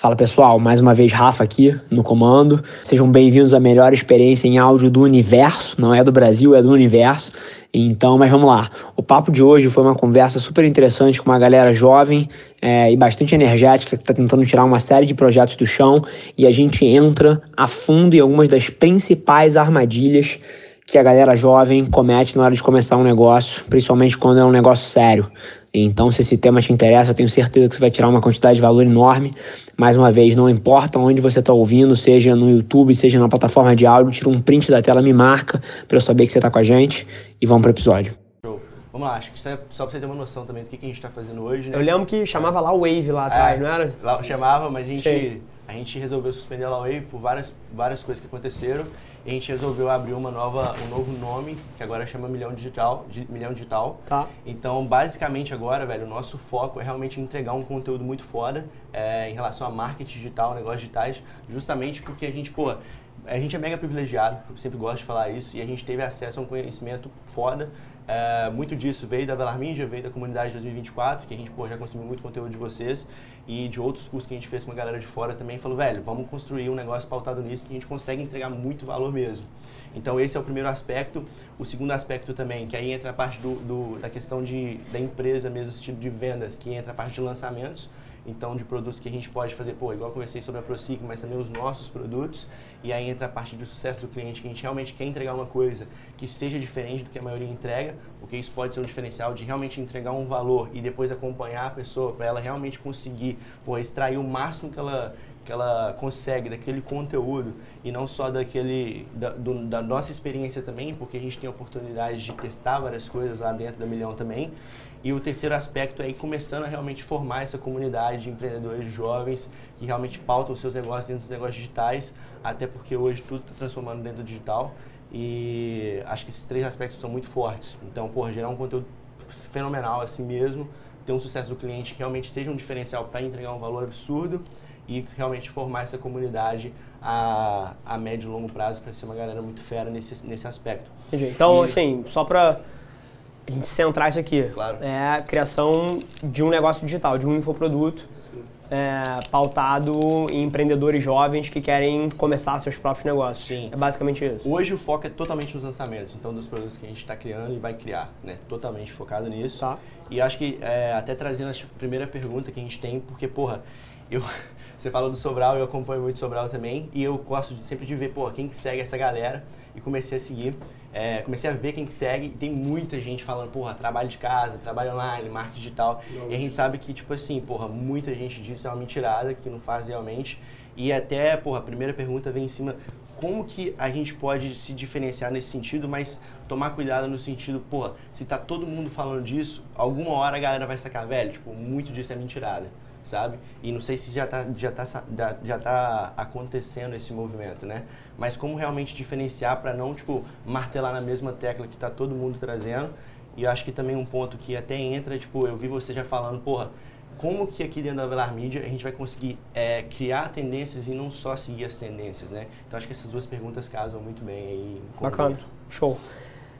Fala pessoal, mais uma vez Rafa aqui no comando. Sejam bem-vindos à melhor experiência em áudio do universo. Não é do Brasil, é do universo. Então, mas vamos lá. O papo de hoje foi uma conversa super interessante com uma galera jovem é, e bastante energética que está tentando tirar uma série de projetos do chão e a gente entra a fundo em algumas das principais armadilhas que a galera jovem comete na hora de começar um negócio, principalmente quando é um negócio sério. Então, se esse tema te interessa, eu tenho certeza que você vai tirar uma quantidade de valor enorme. Mais uma vez, não importa onde você está ouvindo, seja no YouTube, seja na plataforma de áudio, tira um print da tela, me marca para eu saber que você está com a gente e vamos para o episódio. Show. Vamos lá, acho que isso é só para você ter uma noção também do que, que a gente está fazendo hoje, né? Eu lembro que chamava lá Wave lá atrás, É, não era? Lá chamava, mas a gente, Sei. A gente resolveu suspender a Wave por várias, várias coisas que aconteceram. E a gente resolveu abrir uma nova, um novo nome, que agora chama Milhão Digital. Di- Milhão Digital. Tá. Então, basicamente agora, velho, o nosso foco é realmente entregar um conteúdo muito foda é, em relação a marketing digital, negócios digitais, justamente porque a gente, pô, a gente é mega privilegiado, eu sempre gosto de falar isso, e a gente teve acesso a um conhecimento foda. É, muito disso veio da Velar Mídia, veio da comunidade 2024, que a gente pô, já consumiu muito conteúdo de vocês e de outros cursos que a gente fez com uma galera de fora também. Falou, velho, vamos construir um negócio pautado nisso que a gente consegue entregar muito valor mesmo. Então, esse é o primeiro aspecto. O segundo aspecto também, que aí entra a parte do, do- da questão de, da empresa mesmo, sentido de vendas, que entra a parte de lançamentos. Então, de produtos que a gente pode fazer, pô, igual eu conversei sobre a ProSig, mas também os nossos produtos. E aí entra a parte do sucesso do cliente, que a gente realmente quer entregar uma coisa que seja diferente do que a maioria entrega, porque isso pode ser um diferencial de realmente entregar um valor e depois acompanhar a pessoa para ela realmente conseguir pô, extrair o máximo que ela, que ela consegue daquele conteúdo e não só daquele da, do- da nossa experiência também, porque a gente tem a oportunidade de testar várias coisas lá dentro da Milhão também. E o terceiro aspecto é ir começando a realmente formar essa comunidade de empreendedores jovens que realmente pautam os seus negócios dentro dos negócios digitais, até porque hoje tudo está transformando dentro do digital. E acho que esses três aspectos são muito fortes. Então, por gerar um conteúdo fenomenal assim mesmo, ter um sucesso do cliente que realmente seja um diferencial para entregar um valor absurdo e realmente formar essa comunidade a, a médio e longo prazo para ser uma galera muito fera nesse, nesse aspecto. Entendi. Então, E- assim, só pra a gente centrar isso aqui. Claro. É a criação de um negócio digital, de um infoproduto é, pautado em empreendedores jovens que querem começar seus próprios negócios. Sim. É basicamente isso. Hoje o foco é totalmente nos lançamentos, então dos produtos que a gente está criando e vai criar, né? Totalmente focado nisso. Tá. E acho que é, até trazendo a primeira pergunta que a gente tem, porque, porra, eu, você fala do Sobral, eu acompanho muito Sobral também, e eu gosto de, sempre de ver, porra, quem que segue essa galera, e comecei a seguir, é, comecei a ver quem que segue, e tem muita gente falando, porra, trabalho de casa, trabalho online, marketing digital, e a gente sabe que, tipo assim, porra, muita gente disso é uma mentirada, que não faz realmente, e até, porra, a primeira pergunta vem em cima, como que a gente pode se diferenciar nesse sentido, mas tomar cuidado no sentido, porra, se tá todo mundo falando disso, alguma hora a galera vai sacar, velho, tipo, muito disso é mentirada, sabe? E não sei se já tá, já tá, já, tá acontecendo esse movimento, né? Mas como realmente diferenciar para não, tipo, martelar na mesma tecla que tá todo mundo trazendo. E eu acho que também um ponto que até entra, tipo, eu vi você já falando, porra, como que aqui dentro da Velar Media a gente vai conseguir é, criar tendências e não só seguir as tendências, né? Então acho que essas duas perguntas casam muito bem aí Bacana. Show.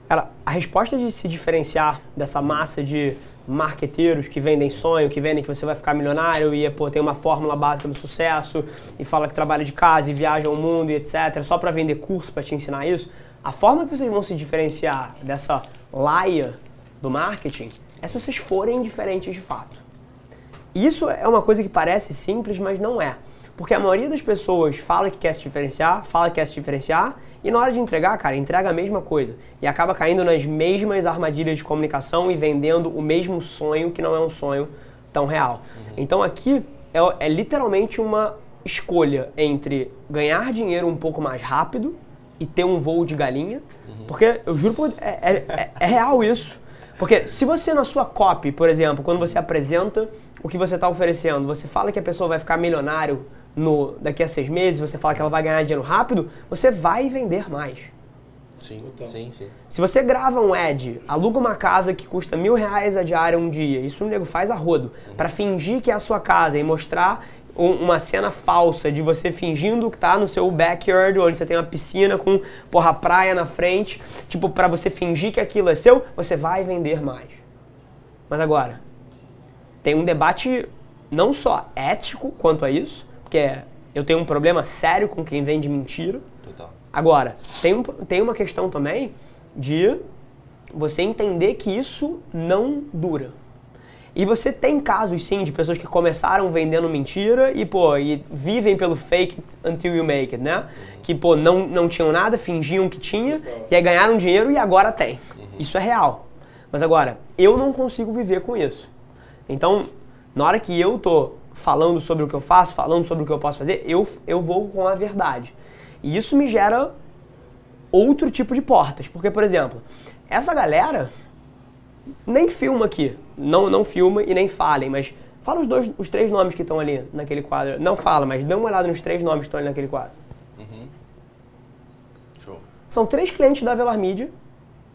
Cara, a resposta de se diferenciar dessa massa de marqueteiros que vendem sonho, que vendem que você vai ficar milionário e pô, tem uma fórmula básica do sucesso e fala que trabalha de casa e viaja ao mundo e etc, só para vender curso para te ensinar isso, a forma que vocês vão se diferenciar dessa laia do marketing é se vocês forem diferentes de fato. Isso é uma coisa que parece simples, mas não é. Porque a maioria das pessoas fala que quer se diferenciar, fala que quer se diferenciar, e na hora de entregar, cara, entrega a mesma coisa. E acaba caindo nas mesmas armadilhas de comunicação e vendendo o mesmo sonho que não é um sonho tão real. Então aqui é, é literalmente uma escolha entre ganhar dinheiro um pouco mais rápido e ter um voo de galinha. Porque eu juro, por, é, é- é- é real isso. Porque se você na sua copy, por exemplo, quando você apresenta o que você está oferecendo, você fala que a pessoa vai ficar milionário no, daqui a seis meses, você fala que ela vai ganhar dinheiro rápido, você vai vender mais. Sim, sim, sim. Se você grava um ad, aluga uma casa que custa mil reais a diária um dia, isso o nego faz a rodo, pra fingir que é a sua casa e mostrar um- uma cena falsa de você fingindo que tá no seu backyard, onde você tem uma piscina com, porra, praia na frente, tipo, pra você fingir que aquilo é seu, você vai vender mais. Mas agora, tem um debate não só ético quanto a isso, porque eu tenho um problema sério com quem vende mentira. Total. Agora, tem, um, tem uma questão também de você entender que isso não dura. E você tem casos, sim, de pessoas que começaram vendendo mentira e, pô, e vivem pelo fake until you make it, né? Que, pô, não, não tinham nada, fingiam que tinha, e aí ganharam dinheiro e agora tem. Isso é real. Mas agora, eu não consigo viver com isso. Então, na hora que eu tô falando sobre o que eu faço, falando sobre o que eu posso fazer, eu, eu vou com a verdade. E isso me gera outro tipo de portas. Porque, por exemplo, essa galera nem filma aqui. Não, não filma e nem falem, mas fala os, dois, os três nomes que estão ali naquele quadro. Não fala, mas dê uma olhada nos três nomes que estão ali naquele quadro. Uhum. Show. São três clientes da Velar Media,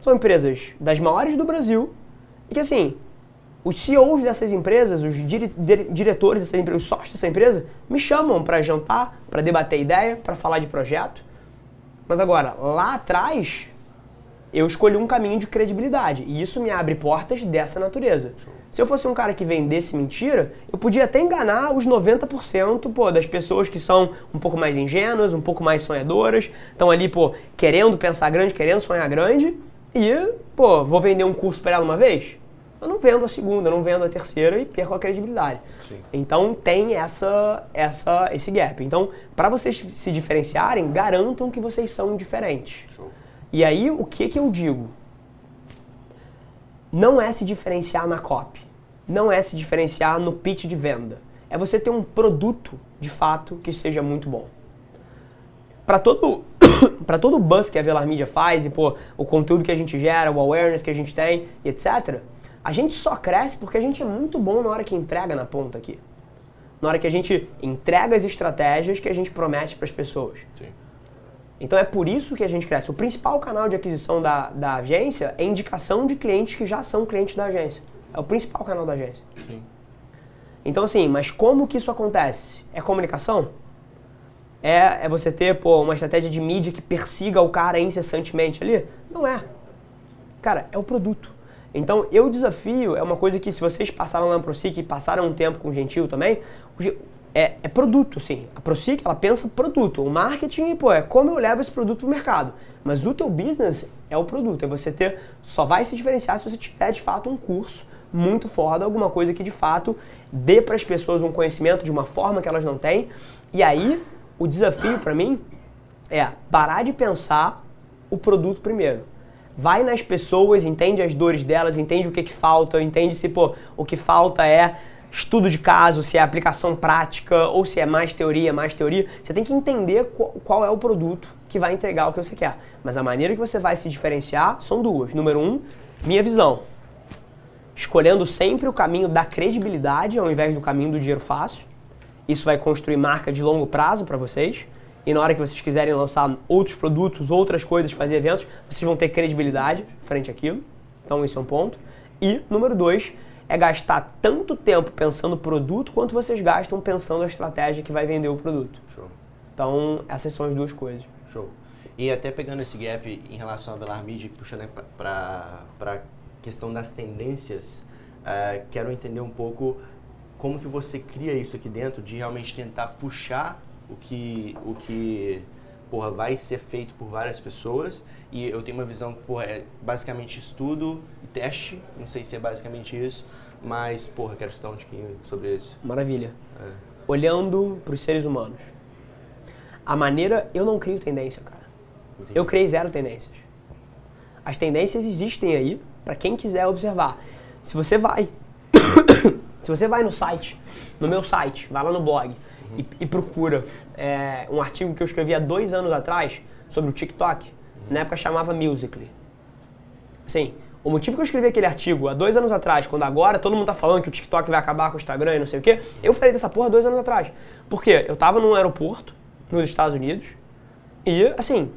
são empresas das maiores do Brasil, e que assim, os CEOs dessas empresas, os dire diretores dessas empresas, os sócios dessa empresa, me chamam para jantar, para debater ideia, para falar de projeto. Mas agora, lá atrás, eu escolhi um caminho de credibilidade. E isso me abre portas dessa natureza. Show. Se eu fosse um cara que vendesse mentira, eu podia até enganar os 90% pô, das pessoas que são um pouco mais ingênuas, um pouco mais sonhadoras, estão ali, pô, querendo pensar grande, querendo sonhar grande, e, pô, vou vender um curso para ela uma vez? Eu não vendo a segunda, eu não vendo a terceira e perco a credibilidade. Sim. Então tem essa, essa, esse gap. Então, para vocês se diferenciarem, garantam que vocês são diferentes. Show. E aí, o que, que eu digo? Não é se diferenciar na copy. Não é se diferenciar no pitch de venda. É você ter um produto, de fato, que seja muito bom. Para todo para todo o buzz que a Velar Media faz e pô, o conteúdo que a gente gera, o awareness que a gente tem e etc, a gente só cresce porque a gente é muito bom na hora que entrega na ponta aqui. Na hora que a gente entrega as estratégias que a gente promete para as pessoas. Sim. Então é por isso que a gente cresce. O principal canal de aquisição da, da agência é indicação de clientes que já são clientes da agência. É o principal canal da agência. Sim. Então assim, mas como que isso acontece? É comunicação? É, é você ter pô, uma estratégia de mídia que persiga o cara incessantemente ali? Não é. Cara, é o produto. Então, eu desafio, é uma coisa que se vocês passaram lá na ProSic e passaram um tempo com o Gentil também, é, é produto, sim. A ProSic, ela pensa produto. O marketing, pô, é como eu levo esse produto pro mercado. Mas o teu business é o produto. É você ter, só vai se diferenciar se você tiver, de fato, um curso muito foda, alguma coisa que, de fato, dê para as pessoas um conhecimento de uma forma que elas não têm. E aí, o desafio para mim é parar de pensar o produto primeiro vai nas pessoas, entende as dores delas, entende o que, que falta, entende se pô, o que falta é estudo de caso, se é aplicação prática ou se é mais teoria, mais teoria. Você tem que entender qual, qual é o produto que vai entregar o que você quer. Mas a maneira que você vai se diferenciar são duas. Número um, minha visão. Escolhendo sempre o caminho da credibilidade ao invés do caminho do dinheiro fácil. Isso vai construir marca de longo prazo para vocês e na hora que vocês quiserem lançar outros produtos, outras coisas, fazer eventos, vocês vão ter credibilidade frente àquilo. Então, esse é um ponto. E, número dois, é gastar tanto tempo pensando no produto quanto vocês gastam pensando a estratégia que vai vender o produto. Show. Então, essas são as duas coisas. Show. E até pegando esse gap em relação a Velar Media, puxando para a questão das tendências, uh, quero entender um pouco como que você cria isso aqui dentro, de realmente tentar puxar o que, o que porra, vai ser feito por várias pessoas e eu tenho uma visão que porra, é basicamente estudo e teste, não sei se é basicamente isso, mas porra, quero estudar um pouquinho sobre isso. Maravilha. É. Olhando para os seres humanos. A maneira, eu não crio tendência, cara. Entendi. Eu criei zero tendências. As tendências existem aí para quem quiser observar. Se você vai, se você vai no site, no meu site, vai lá no blog, e, e procura é, um artigo que eu escrevi há dois anos atrás sobre o TikTok. Na época chamava Musical.ly. Assim, o motivo que eu escrevi aquele artigo há dois anos atrás, quando agora todo mundo tá falando que o TikTok vai acabar com o Instagram e não sei o quê, eu falei dessa porra dois anos atrás. Por quê? Eu tava num aeroporto, nos Estados Unidos, e, assim,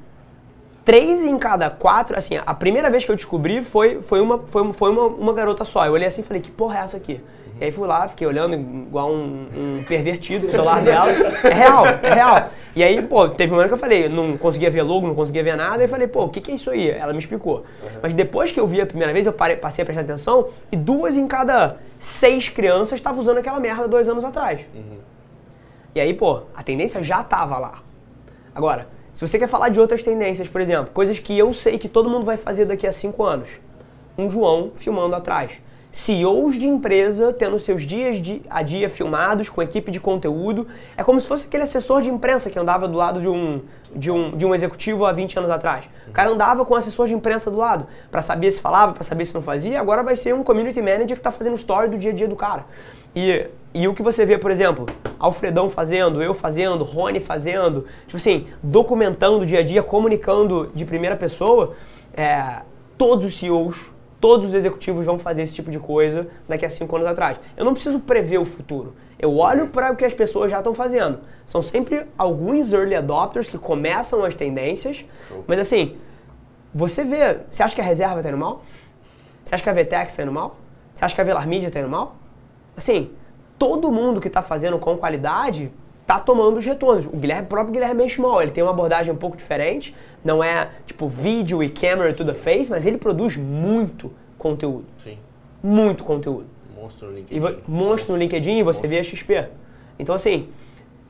três em cada quatro, assim, a primeira vez que eu descobri foi, foi, uma, foi, foi uma, uma garota só. Eu olhei assim e falei, que porra é essa aqui? E aí fui lá, fiquei olhando igual um, um pervertido no celular dela. É real, é real. E aí, pô, teve um momento que eu falei, não conseguia ver logo, não conseguia ver nada. E falei, pô, o que, que é isso aí? Ela me explicou. Uhum. Mas depois que eu vi a primeira vez, eu parei, passei a prestar atenção e duas em cada seis crianças estavam usando aquela merda dois anos atrás. Uhum. E aí, pô, a tendência já tava lá. Agora, se você quer falar de outras tendências, por exemplo, coisas que eu sei que todo mundo vai fazer daqui a cinco anos. Um João filmando atrás. CEOs de empresa tendo seus dias de, a dia filmados com equipe de conteúdo. É como se fosse aquele assessor de imprensa que andava do lado de um, de um, de um executivo há 20 anos atrás. O cara andava com um assessor de imprensa do lado para saber se falava, para saber se não fazia. Agora vai ser um community manager que está fazendo story do dia a dia do cara. E, e o que você vê, por exemplo, Alfredão fazendo, eu fazendo, Rony fazendo, tipo assim, documentando o dia a dia, comunicando de primeira pessoa, é, todos os CEOs todos os executivos vão fazer esse tipo de coisa daqui a cinco anos atrás. Eu não preciso prever o futuro. Eu olho para o que as pessoas já estão fazendo. São sempre alguns early adopters que começam as tendências, mas assim, você vê, você acha que a reserva está indo mal? Você acha que a VTEX está indo mal? Você acha que a Velar Media está indo mal? Assim, todo mundo que está fazendo com qualidade tá tomando os retornos. O Guilherme, o próprio Guilherme Schmall, ele tem uma abordagem um pouco diferente, não é tipo vídeo e camera to the face, mas ele produz muito conteúdo. Sim. Muito conteúdo. Monstro no LinkedIn. E vo- monstro no LinkedIn e você vê a XP. Então assim,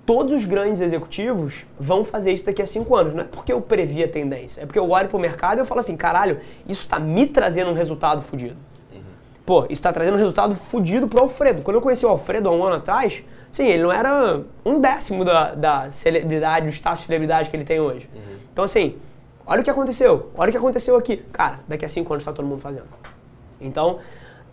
todos os grandes executivos vão fazer isso daqui a cinco anos. Não é porque eu previ a tendência, é porque eu olho pro mercado e eu falo assim, caralho, isso tá me trazendo um resultado fodido. Pô, isso tá trazendo um resultado fodido pro Alfredo. Quando eu conheci o Alfredo há um ano atrás, sim, ele não era um décimo da, da celebridade, do status de celebridade que ele tem hoje. Então, assim, olha o que aconteceu. Olha o que aconteceu aqui. Cara, daqui a cinco anos tá todo mundo fazendo. Então,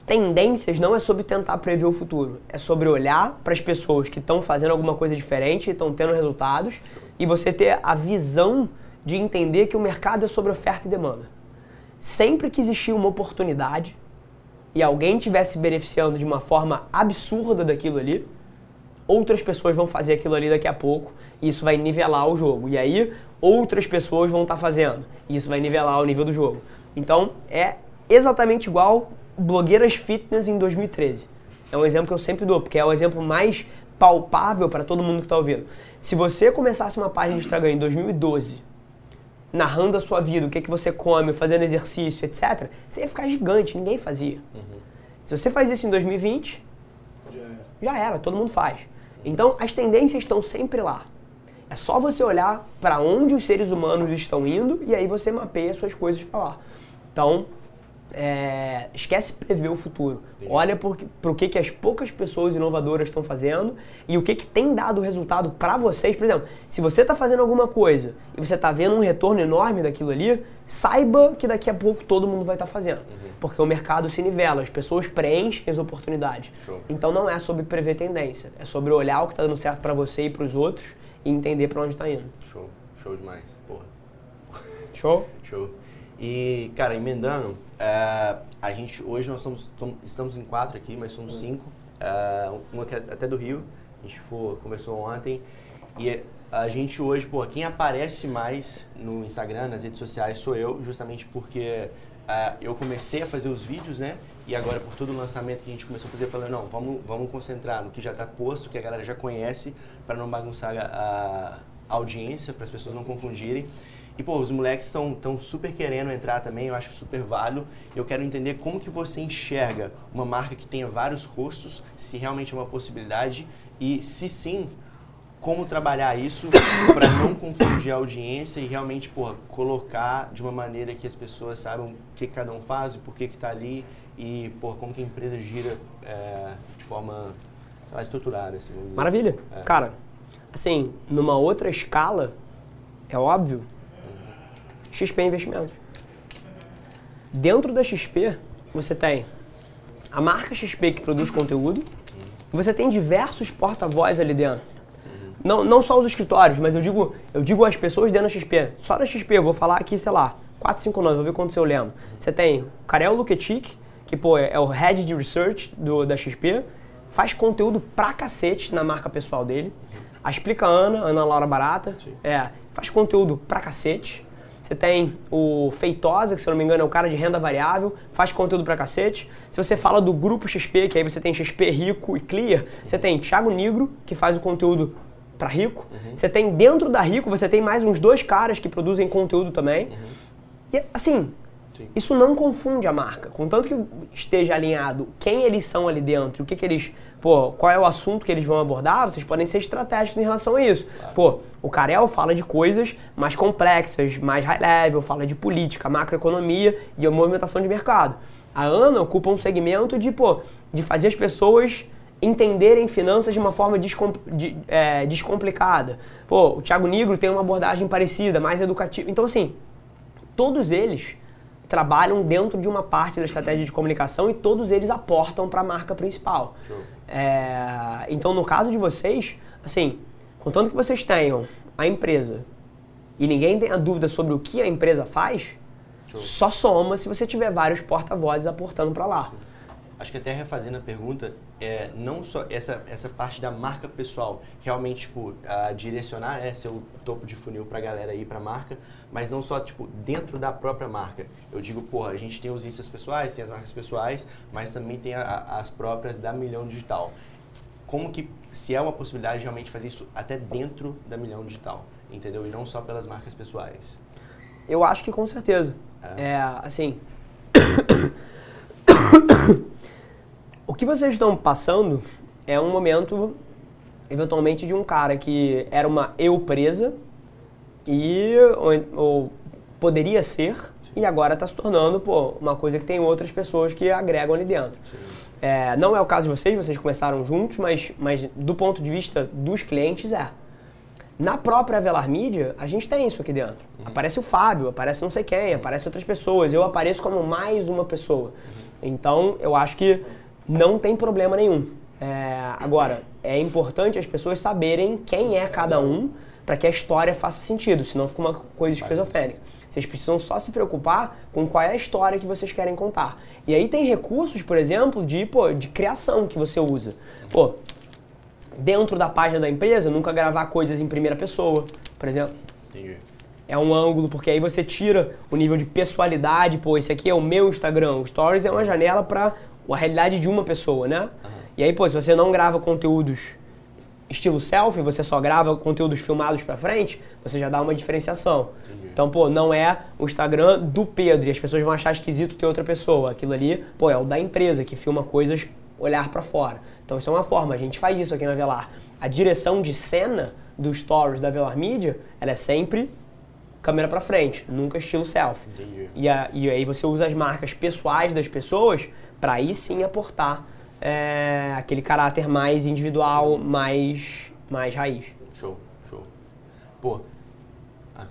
tendências não é sobre tentar prever o futuro. É sobre olhar para as pessoas que estão fazendo alguma coisa diferente, estão tendo resultados, e você ter a visão de entender que o mercado é sobre oferta e demanda. Sempre que existir uma oportunidade, e alguém estiver se beneficiando de uma forma absurda daquilo ali, outras pessoas vão fazer aquilo ali daqui a pouco e isso vai nivelar o jogo. E aí outras pessoas vão estar fazendo e isso vai nivelar o nível do jogo. Então é exatamente igual blogueiras fitness em 2013. É um exemplo que eu sempre dou, porque é o exemplo mais palpável para todo mundo que está ouvindo. Se você começasse uma página de Instagram em 2012 narrando a sua vida, o que, que você come, fazendo exercício, etc., você ia ficar gigante, ninguém fazia. Se você faz isso em 2020, já era, todo mundo faz. Então as tendências estão sempre lá. É só você olhar para onde os seres humanos estão indo e aí você mapeia suas coisas para lá. Então, é, esquece prever o futuro. Olha para o que, que as poucas pessoas inovadoras estão fazendo e o que, que tem dado resultado para vocês. Por exemplo, se você está fazendo alguma coisa e você está vendo um retorno enorme daquilo ali, saiba que daqui a pouco todo mundo vai estar fazendo. Porque o mercado se nivela, as pessoas preenchem as oportunidades. Show. Então não é sobre prever tendência, é sobre olhar o que está dando certo para você e para os outros e entender para onde está indo. Show. Show demais. Porra. Show? Show. E, cara, emendando, é, a gente, hoje nós somos, tom- estamos em quatro aqui, mas somos cinco. É, uma que é até do Rio, a gente for, conversou ontem. E a gente hoje, pô, quem aparece mais no Instagram, nas redes sociais, sou eu, justamente porque é, eu comecei a fazer os vídeos, né? E agora, por todo o lançamento que a gente começou a fazer, eu falei, não, vamos, vamos concentrar no que já está posto, que a galera já conhece, para não bagunçar a, a audiência, para as pessoas não confundirem. E, pô, os moleques estão tão super querendo entrar também, eu acho super válido. Eu quero entender como que você enxerga uma marca que tenha vários rostos, se realmente é uma possibilidade, e se sim, como trabalhar isso para não confundir a audiência e realmente, porra, colocar de uma maneira que as pessoas saibam o que cada um faz e por que que tá ali e, porra, como que a empresa gira é, de forma, sei lá, estruturada, assim. Maravilha. É. Cara, assim, numa outra escala, é óbvio, XP Investimentos. Dentro da XP, você tem a marca XP que produz conteúdo, você tem diversos porta-voz ali dentro. Não, não só os escritórios, mas eu digo, eu digo as pessoas dentro da XP. Só da XP, eu vou falar aqui, sei lá, 4, 5 nomes, vou ver quantos eu lembro. Você tem o Karel Luketic, que pô, é o Head de Research do, da XP, faz conteúdo pra cacete na marca pessoal dele. A Explica Ana, Ana Laura Barata, é, faz conteúdo pra cacete. Você tem o Feitosa, que se eu não me engano é o cara de renda variável, faz conteúdo pra cacete. Se você fala do grupo XP, que aí você tem XP Rico e Clear, você tem Thiago Negro, que faz o conteúdo pra Rico. Você tem dentro da Rico, você tem mais uns dois caras que produzem conteúdo também. E assim, Sim. isso não confunde a marca. Contanto que esteja alinhado quem eles são ali dentro, o que, que eles pô, qual é o assunto que eles vão abordar, vocês podem ser estratégicos em relação a isso. Claro. Pô, o Carel fala de coisas mais complexas, mais high level, fala de política, macroeconomia e movimentação de mercado. A Ana ocupa um segmento de, pô, de fazer as pessoas entenderem finanças de uma forma descom de, é, descomplicada. Pô, o Thiago Negro tem uma abordagem parecida, mais educativa. Então, assim, todos eles trabalham dentro de uma parte da estratégia de comunicação e todos eles aportam para a marca principal. É, então, no caso de vocês, assim, contanto que vocês tenham a empresa e ninguém tenha dúvida sobre o que a empresa faz, Show. só soma se você tiver vários porta-vozes aportando para lá. Acho que até refazendo a pergunta, é, não só essa, essa parte da marca pessoal, realmente, tipo, direcionar né, ser o topo de funil para a galera para a marca, mas não só, tipo, dentro da própria marca. Eu digo, porra, a gente tem os instas pessoais, tem as marcas pessoais, mas também tem a, as próprias da Milhão Digital. Como que, se é uma possibilidade, realmente fazer isso até dentro da Milhão Digital, entendeu? E não só pelas marcas pessoais. Eu acho que com certeza. É, é assim... O que vocês estão passando é um momento, eventualmente, de um cara que era uma eu presa e ou, ou poderia ser e agora está se tornando pô, uma coisa que tem outras pessoas que agregam ali dentro. É, não é o caso de vocês, vocês começaram juntos, mas, mas do ponto de vista dos clientes é. Na própria Velar Media, a gente tem isso aqui dentro. Uhum. Aparece o Fábio, aparece não sei quem, aparece outras pessoas. Eu apareço como mais uma pessoa. Uhum. Então, eu acho que não tem problema nenhum. É, agora, é importante as pessoas saberem quem é cada um para que a história faça sentido, senão fica uma coisa esquizofrênica. Vocês precisam só se preocupar com qual é a história que vocês querem contar. E aí tem recursos, por exemplo, de, pô, de criação que você usa. Pô, dentro da página da empresa, nunca gravar coisas em primeira pessoa, por exemplo. Entendi. É um ângulo, porque aí você tira o nível de pessoalidade. Pô, esse aqui é o meu Instagram. O Stories é uma janela para a realidade de uma pessoa, né? Uhum. E aí, pô, se você não grava conteúdos estilo selfie, você só grava conteúdos filmados para frente, você já dá uma diferenciação. Entendi. Então, pô, não é o Instagram do Pedro e as pessoas vão achar esquisito ter outra pessoa. Aquilo ali, pô, é o da empresa que filma coisas olhar para fora. Então, isso é uma forma. A gente faz isso aqui na Velar. A direção de cena dos stories da Velar Media, ela é sempre câmera para frente, nunca estilo selfie. Entendi. E, a, e aí você usa as marcas pessoais das pessoas para aí sim aportar é, aquele caráter mais individual, mais, mais raiz. Show, show. Pô, ah,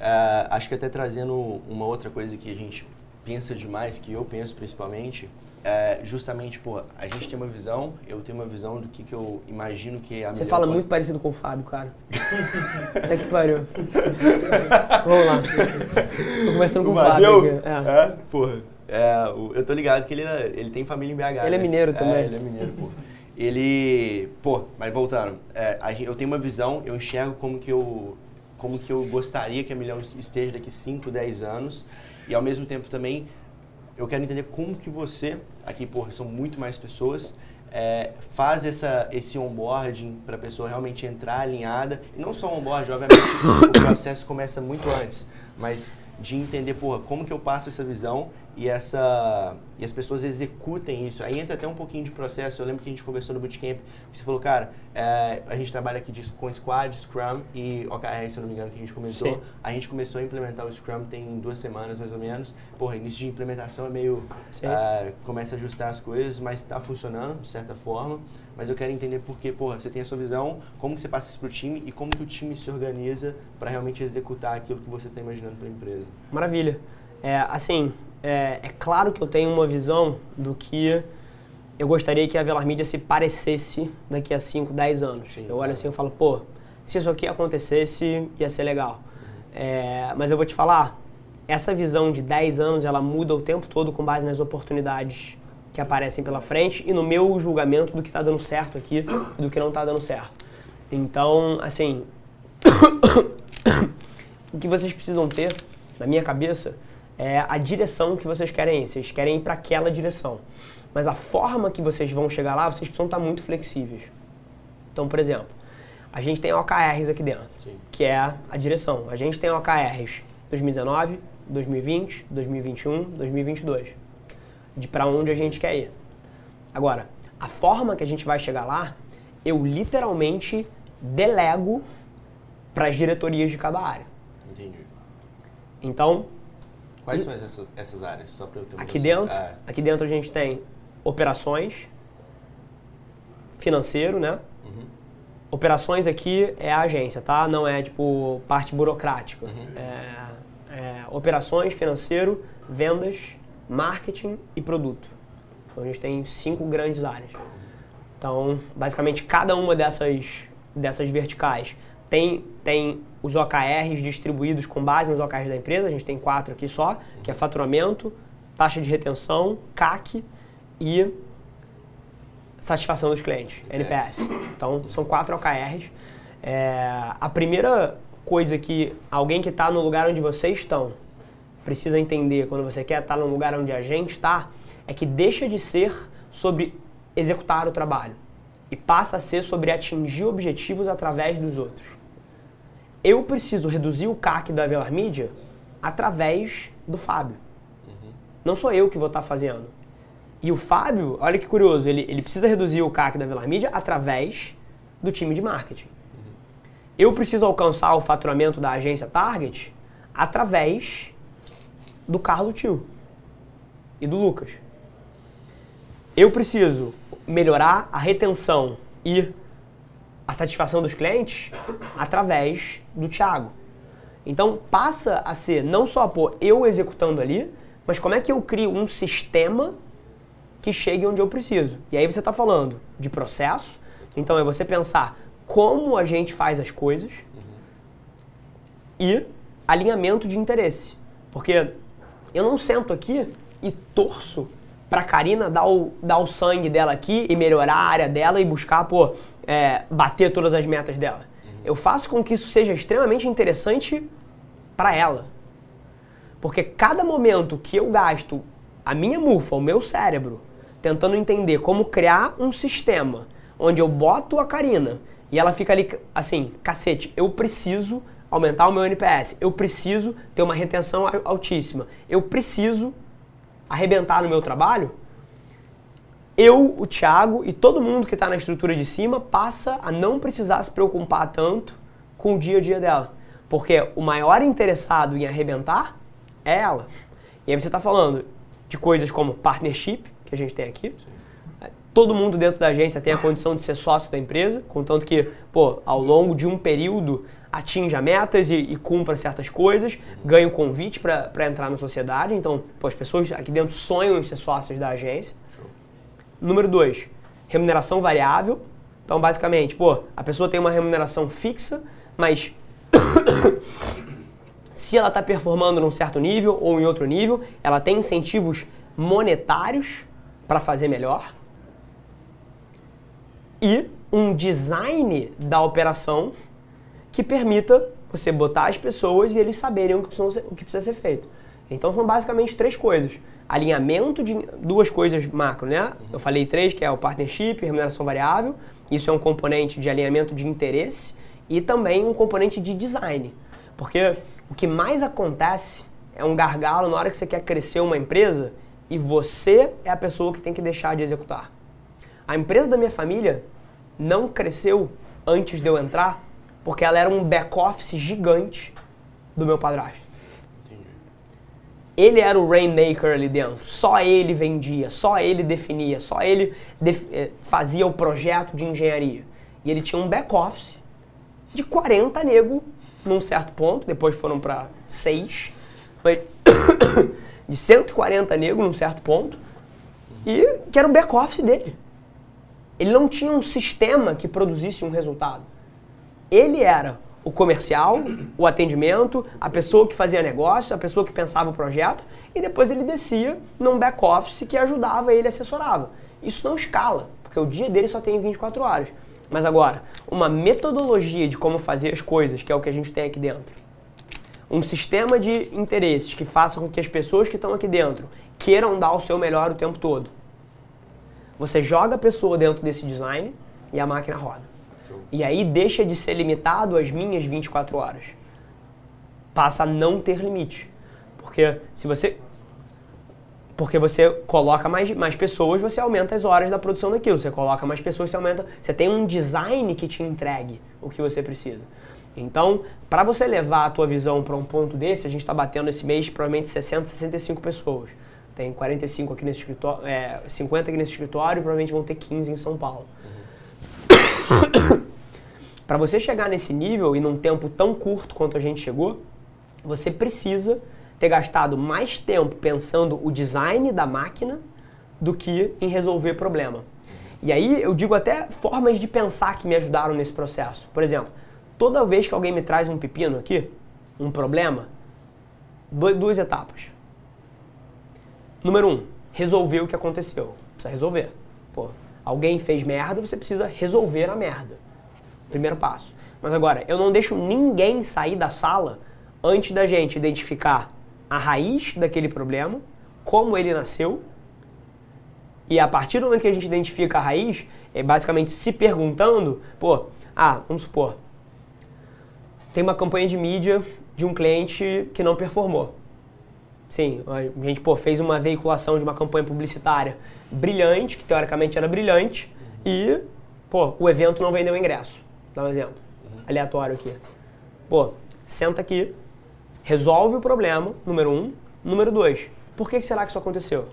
é, acho que até trazendo uma outra coisa que a gente pensa demais, que eu penso principalmente, é justamente, pô, a gente tem uma visão, eu tenho uma visão do que, que eu imagino que é a Você fala coisa. muito parecido com o Fábio, cara. Até que pariu. Vamos lá. Tô conversando com o Fábio. Eu? É. é, porra. É, eu tô ligado que ele, ele tem família em BH. Ele é né? é mineiro também. É, ele é mineiro, pô. Ele. Pô, mas voltando, é, eu tenho uma visão, eu enxergo como que eu. Como que eu gostaria que a Milhão esteja daqui 5, 10 anos. E ao mesmo tempo também eu quero entender como que você, aqui, porra, são muito mais pessoas, é, faz essa, esse onboarding para a pessoa realmente entrar alinhada. E não só onboarding, obviamente o processo começa muito antes, mas de entender, porra, como que eu passo essa visão e, essa, e as pessoas executem isso. Aí entra até um pouquinho de processo. Eu lembro que a gente conversou no Bootcamp, você falou, cara, é, a gente trabalha aqui de, com Squad, Scrum e OKR, se eu não me engano, que a gente começou. Sim. A gente começou a implementar o Scrum tem duas semanas, mais ou menos. Porra, início de implementação é meio... É, começa a ajustar as coisas, mas está funcionando, de certa forma. Mas eu quero entender por que, porra, você tem a sua visão, como que você passa isso para o time e como que o time se organiza para realmente executar aquilo que você está imaginando para a empresa. Maravilha. É, assim, é, é, claro que eu tenho uma visão do que eu gostaria que a Velar Media se parecesse daqui a 5, 10 anos. Sim, eu olho assim e falo, pô, se isso aqui acontecesse, ia ser legal. É, mas eu vou te falar, essa visão de 10 anos, ela muda o tempo todo com base nas oportunidades que aparecem pela frente e no meu julgamento do que está dando certo aqui e do que não está dando certo. Então, assim, o que vocês precisam ter, na minha cabeça, é a direção que vocês querem ir. Vocês querem ir para aquela direção. Mas a forma que vocês vão chegar lá, vocês precisam estar muito flexíveis. Então, por exemplo, a gente tem OKRs aqui dentro, Sim. que é a direção. A gente tem OKRs 2019, 2020, 2021, 2022. De para onde a gente quer ir. Agora, a forma que a gente vai chegar lá, eu literalmente delego para as diretorias de cada área. Entendi. Então, Quais são essas, essas áreas? Só para eu ter uma aqui dentro, Ah, aqui dentro a gente tem operações, financeiro, né? Uhum. Operações aqui é a agência, tá? Não é tipo parte burocrática. Uhum. É, é operações, financeiro, vendas, marketing e produto. Então a gente tem cinco grandes áreas. Então, basicamente, cada uma dessas, dessas verticais tem, tem os OKRs distribuídos com base nos OKRs da empresa. A gente tem quatro aqui só, que é faturamento, taxa de retenção, CAC e satisfação dos clientes, NPS. Então, são quatro OKRs. É, a primeira coisa que alguém que está no lugar onde vocês estão precisa entender quando você quer estar no lugar onde a gente está é que deixa de ser sobre executar o trabalho e passa a ser sobre atingir objetivos através dos outros. Eu preciso reduzir o CAC da Velar Media através do Fábio. Não sou eu que vou estar fazendo. E o Fábio, olha que curioso, ele, ele precisa reduzir o CAC da Velar Media através do time de marketing. Eu preciso alcançar o faturamento da agência Target através do Carlo Tio e do Lucas. Eu preciso melhorar a retenção e a satisfação dos clientes através do Thiago. Então passa a ser não só pô, eu executando ali, mas como é que eu crio um sistema que chegue onde eu preciso. E aí você está falando de processo, então é você pensar como a gente faz as coisas e alinhamento de interesse. Porque eu não sento aqui e torço pra Karina dar o, dar o sangue dela aqui e melhorar a área dela e buscar, pô, é, bater todas as metas dela. Eu faço com que isso seja extremamente interessante para ela. Porque cada momento que eu gasto a minha mufa, o meu cérebro, tentando entender como criar um sistema onde eu boto a Karina e ela fica ali assim, cacete, eu preciso aumentar o meu NPS, eu preciso ter uma retenção al- altíssima, eu preciso arrebentar no meu trabalho, eu, o Thiago e todo mundo que está na estrutura de cima passa a não precisar se preocupar tanto com o dia a dia dela. Porque o maior interessado em arrebentar é ela. E aí você está falando de coisas como partnership, que a gente tem aqui. Todo mundo dentro da agência tem a condição de ser sócio da empresa, contanto que, pô, ao longo de um período atinja metas e, e cumpra certas coisas, ganha o convite para entrar na sociedade. Então, pô, as pessoas aqui dentro sonham em ser sócios da agência. Número dois, remuneração variável. Então, basicamente, pô, a pessoa tem uma remuneração fixa, mas se ela está performando num certo nível ou em outro nível, ela tem incentivos monetários para fazer melhor. E um design da operação que permita você botar as pessoas e eles saberem o que, o que precisa ser feito. Então são basicamente três coisas. Alinhamento de duas coisas macro, né? Eu falei três, que é o partnership, remuneração variável. Isso é um componente de alinhamento de interesse e também um componente de design. Porque o que mais acontece é um gargalo na hora que você quer crescer uma empresa e você é a pessoa que tem que deixar de executar. A empresa da minha família não cresceu antes de eu entrar porque ela era um back-office gigante do meu padrasto. Ele era o rainmaker ali dentro. Só ele vendia, só ele definia, só ele def- eh, fazia o projeto de engenharia. E ele tinha um back-office de 40 nego num certo ponto, depois foram para 6. Foi de 140 nego num certo ponto. E que era o back-office dele. Ele não tinha um sistema que produzisse um resultado. Ele era o comercial, o atendimento, a pessoa que fazia negócio, a pessoa que pensava o projeto, e depois ele descia num back-office que ajudava ele, assessorava. Isso não escala, porque o dia dele só tem 24 horas. Mas agora, uma metodologia de como fazer as coisas, que é o que a gente tem aqui dentro. Um sistema de interesses que faça com que as pessoas que estão aqui dentro queiram dar o seu melhor o tempo todo. Você joga a pessoa dentro desse design e a máquina roda. Show. E aí deixa de ser limitado às minhas 24 horas. Passa a não ter limite. Porque se você Porque você coloca mais, mais pessoas, você aumenta as horas da produção daquilo. Você coloca mais pessoas, você aumenta. Você tem um design que te entregue o que você precisa. Então, para você levar a tua visão para um ponto desse, a gente está batendo esse mês provavelmente 60, 65 pessoas. Tem 45 aqui nesse escritório, é, 50 aqui nesse escritório e provavelmente vão ter 15 em São Paulo. Uhum. para você chegar nesse nível e num tempo tão curto quanto a gente chegou, você precisa ter gastado mais tempo pensando o design da máquina do que em resolver problema. E aí eu digo até formas de pensar que me ajudaram nesse processo. Por exemplo, toda vez que alguém me traz um pepino aqui, um problema, duas etapas. Número um, resolver o que aconteceu. Precisa resolver. Pô, alguém fez merda, você precisa resolver a merda. Primeiro passo. Mas agora, eu não deixo ninguém sair da sala antes da gente identificar a raiz daquele problema, como ele nasceu, e a partir do momento que a gente identifica a raiz, é basicamente se perguntando, pô, ah, vamos supor, tem uma campanha de mídia de um cliente que não performou. Sim, a gente pô, fez uma veiculação de uma campanha publicitária brilhante, que teoricamente era brilhante, e pô, o evento não vendeu ingresso. Dá um exemplo aleatório aqui. Pô, senta aqui, resolve o problema, número um. Número dois, por que será que isso aconteceu?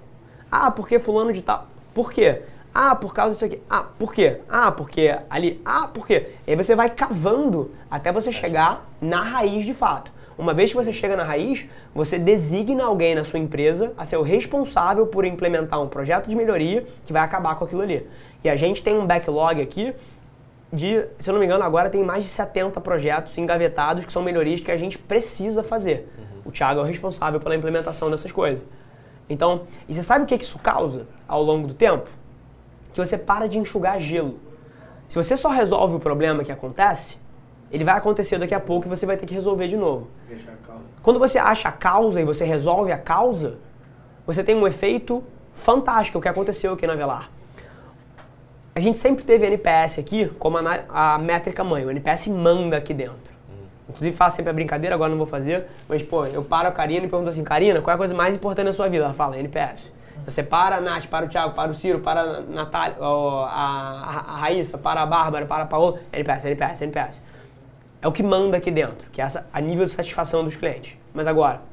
Ah, porque fulano de tal. Por quê? Ah, por causa disso aqui. Ah, por quê? Ah, porque ali. Ah, por quê? E aí você vai cavando até você chegar na raiz de fato. Uma vez que você chega na raiz, você designa alguém na sua empresa a ser o responsável por implementar um projeto de melhoria que vai acabar com aquilo ali. E a gente tem um backlog aqui de, se eu não me engano, agora tem mais de 70 projetos engavetados que são melhorias que a gente precisa fazer. Uhum. O Thiago é o responsável pela implementação dessas coisas. Então, e você sabe o que isso causa ao longo do tempo? Que você para de enxugar gelo. Se você só resolve o problema que acontece, ele vai acontecer daqui a pouco e você vai ter que resolver de novo. Quando você acha a causa e você resolve a causa, você tem um efeito fantástico, o que aconteceu aqui na Velar. A gente sempre teve NPS aqui como a, a métrica mãe, o NPS manda aqui dentro. Inclusive faço sempre a brincadeira, agora não vou fazer, mas pô, eu paro a Karina e pergunto assim, Karina, qual é a coisa mais importante na sua vida? Ela fala, NPS. Você para a Nath, para o Thiago, para o Ciro, para a Natália, a, a, a Raíssa, para a Bárbara, para a Paola, NPS, NPS, NPS. É o que manda aqui dentro, que é essa, a nível de satisfação dos clientes. Mas agora,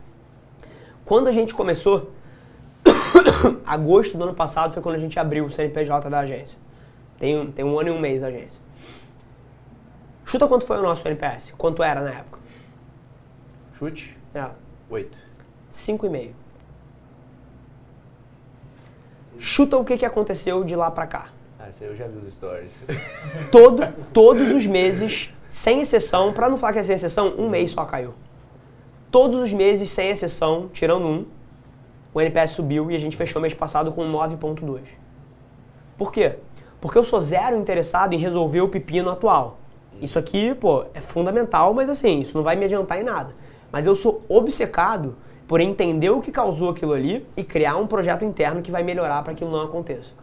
quando a gente começou, agosto do ano passado foi quando a gente abriu o CNPJ da agência. Tem, tem um ano e um mês a agência. Chuta quanto foi o nosso NPS? Quanto era na época? Chute? É. Oito. Cinco e meio. Chuta o que, que aconteceu de lá pra cá. Ah, eu já vi os stories. Todo, todos os meses, sem exceção, pra não falar que é sem exceção, um mês só caiu. Todos os meses, sem exceção, tirando um, o NPS subiu e a gente fechou mês passado com 9.2. Por quê? Porque eu sou zero interessado em resolver o pepino atual. Isso aqui, pô, é fundamental, mas assim, isso não vai me adiantar em nada. Mas eu sou obcecado por entender o que causou aquilo ali e criar um projeto interno que vai melhorar para que aquilo não aconteça.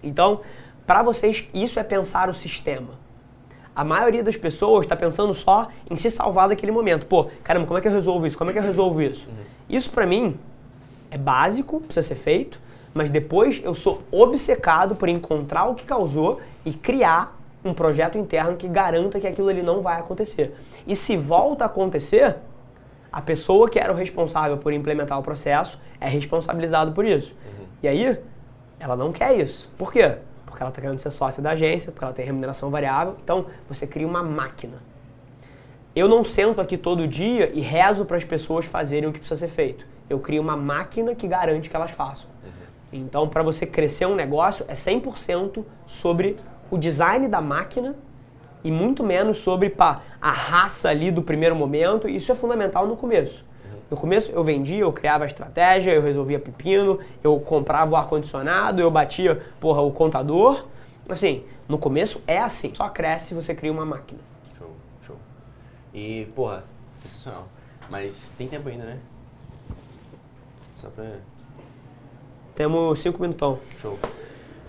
Então, para vocês, isso é pensar o sistema. A maioria das pessoas está pensando só em se salvar daquele momento. Pô, caramba, como é que eu resolvo isso? Como é que eu resolvo isso? Uhum. Isso para mim é básico, precisa ser feito, mas depois eu sou obcecado por encontrar o que causou e criar um projeto interno que garanta que aquilo ali não vai acontecer. E se volta a acontecer, a pessoa que era o responsável por implementar o processo é responsabilizado por isso. Uhum. E aí, ela não quer isso. Por quê? Porque ela está querendo ser sócia da agência, porque ela tem remuneração variável. Então, você cria uma máquina. Eu não sento aqui todo dia e rezo para as pessoas fazerem o que precisa ser feito. Eu crio uma máquina que garante que elas façam. Uhum. Então, para você crescer um negócio, é 100% sobre o design da máquina e muito menos sobre pá, a raça ali do primeiro momento. Isso é fundamental no começo. No começo eu vendia, eu criava a estratégia, eu resolvia pepino, eu comprava o ar-condicionado, eu batia, porra, o contador. Assim, no começo é assim. Só cresce se você cria uma máquina. Show, show. E, porra, sensacional. Mas tem tempo ainda, né? Só pra temos cinco minutão. Show.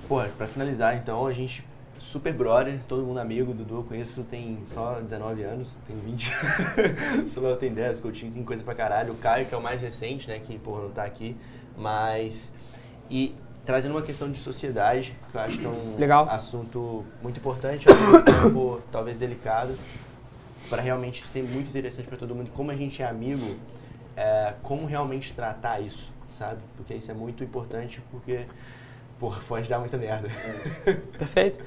Pô, pra finalizar, então, a gente super brother, todo mundo amigo, Dudu eu conheço tem só 19 anos, tem 20. o Samuel tem 10, o Coutinho tem coisa pra caralho. O Caio, que é o mais recente, né, que, porra, não tá aqui. Mas. E trazendo uma questão de sociedade, que eu acho que é um Legal. assunto muito importante, ao mesmo tempo talvez delicado, para realmente ser muito interessante para todo mundo. Como a gente é amigo, é, como realmente tratar isso, sabe? Porque isso é muito importante, porque, porra, pode dar muita merda. Perfeito.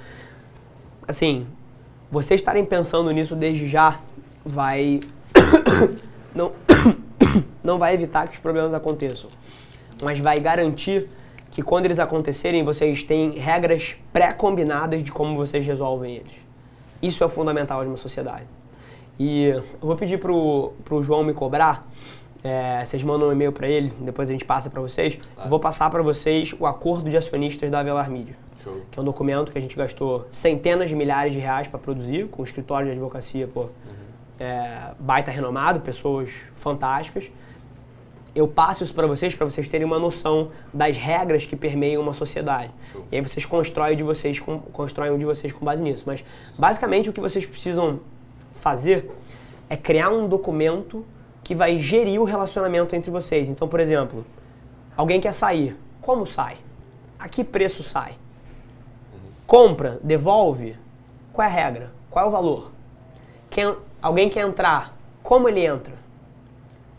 Assim, vocês estarem pensando nisso desde já vai não não vai evitar que os problemas aconteçam, mas vai garantir que quando eles acontecerem, vocês têm regras pré-combinadas de como vocês resolvem eles. Isso é fundamental de uma sociedade. E eu vou pedir pro, pro João me cobrar. É, vocês mandam um e-mail para ele, depois a gente passa para vocês. Eu vou passar para vocês o acordo de acionistas da Avelar Media Show. que é um documento que a gente gastou centenas de milhares de reais para produzir, com um escritório de advocacia, pô, é, baita renomado, pessoas fantásticas. Eu passo isso para vocês, para vocês terem uma noção das regras que permeiam uma sociedade. Show. E aí vocês constroem, de vocês com, constroem um de vocês com base nisso. Mas, basicamente, o que vocês precisam fazer é criar um documento que vai gerir o relacionamento entre vocês. Então, por exemplo, alguém quer sair. Como sai? A que preço sai? Compra, devolve. Qual é a regra? Qual é o valor? Quem, alguém quer entrar, como ele entra?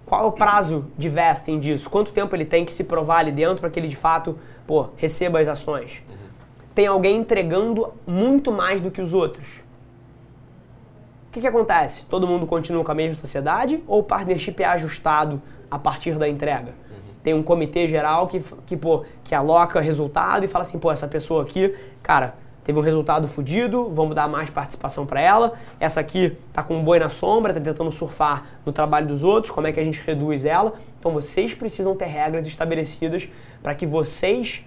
Qual é o prazo de vesting disso? Quanto tempo ele tem que se provar ali dentro para que ele de fato pô, receba as ações? Tem alguém entregando muito mais do que os outros. O que, que acontece? Todo mundo continua com a mesma sociedade ou o partnership é ajustado a partir da entrega? Tem um comitê geral que, que, pô, que aloca resultado e fala assim, pô, essa pessoa aqui, cara, teve um resultado fodido, vamos dar mais participação para ela. Essa aqui tá com um boi na sombra, tá tentando surfar no trabalho dos outros, como é que a gente reduz ela? Então vocês precisam ter regras estabelecidas para que vocês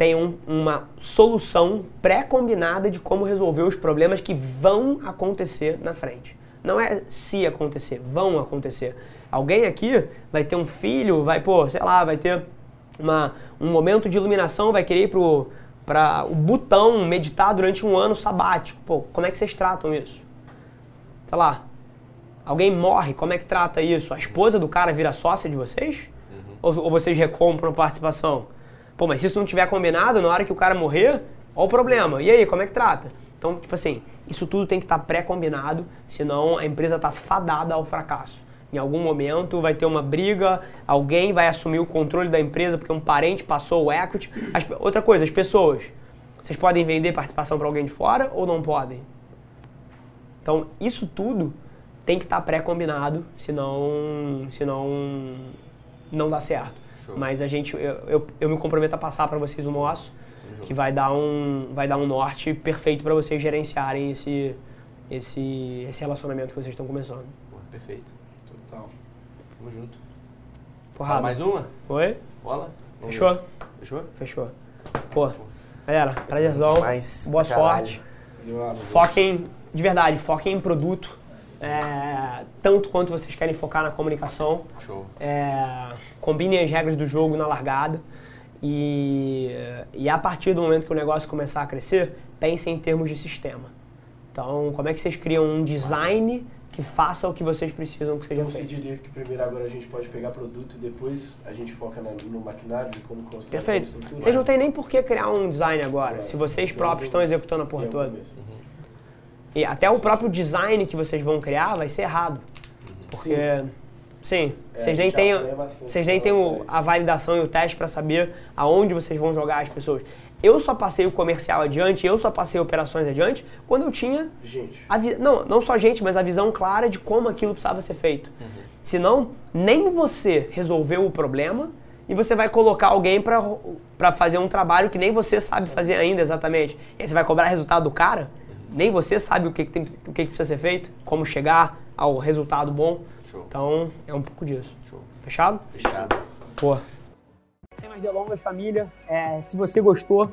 tenham uma solução pré-combinada de como resolver os problemas que vão acontecer na frente. Não é se acontecer, vão acontecer. Alguém aqui vai ter um filho, vai, pô, sei lá, vai ter uma, um momento de iluminação, vai querer ir pro, pra o botão meditar durante um ano sabático. Pô, como é que vocês tratam isso? Sei lá, alguém morre, como é que trata isso? A esposa do cara vira sócia de vocês? Ou, ou vocês recompram participação? Pô, mas se isso não tiver combinado, na hora que o cara morrer, olha o problema. E aí, como é que trata? Então, tipo assim, isso tudo tem que estar pré-combinado, senão a empresa está fadada ao fracasso. Em algum momento vai ter uma briga, alguém vai assumir o controle da empresa porque um parente passou o equity. As- outra coisa, as pessoas. Vocês podem vender participação para alguém de fora ou não podem? Então, isso tudo tem que estar pré-combinado, senão, senão não dá certo. Show. Mas a gente, eu, eu, eu me comprometo a passar para vocês o nosso, que vai dar um, vai dar um norte perfeito para vocês gerenciarem esse, esse, esse relacionamento que vocês estão começando. Perfeito. Total. Tamo junto. Porrada. Fala mais uma? Oi? Bola? Vamos Fechou? ver. Fechou? Fechou. Pô, galera, prazerzão. Boa caralho. sorte. Foquem, de verdade, foquem em produto. É, tanto quanto vocês querem focar na comunicação. Show. É, combinem as regras do jogo na largada. E, e a partir do momento que o negócio começar a crescer, pensem em termos de sistema. Então, como é que vocês criam um design que faça o que vocês precisam que seja Então você feito? diria que primeiro agora a gente pode pegar produto e depois a gente foca na- no maquinário de como construir Perfeito. Vocês não têm nem por que criar um design agora, É. se vocês próprios estão executando a porra toda. começo. E até o próprio design que vocês vão criar vai ser errado. Porque, sim, É, vocês nem têm, vocês nem têm o- a validação e o teste para saber aonde vocês vão jogar as pessoas. Eu só passei o comercial adiante, eu só passei operações adiante quando eu tinha Gente, a não, não só gente, mas a visão clara de como aquilo precisava ser feito. Senão, nem você resolveu o problema e você vai colocar alguém para fazer um trabalho que nem você sabe fazer ainda exatamente. E aí você vai cobrar resultado do cara? Nem você sabe o que, que tem, o que, que precisa ser feito, como chegar ao resultado bom. Show. Então, é um pouco disso. Show. Fechado? Fechado. Pô. Sem mais delongas, família. É, se você gostou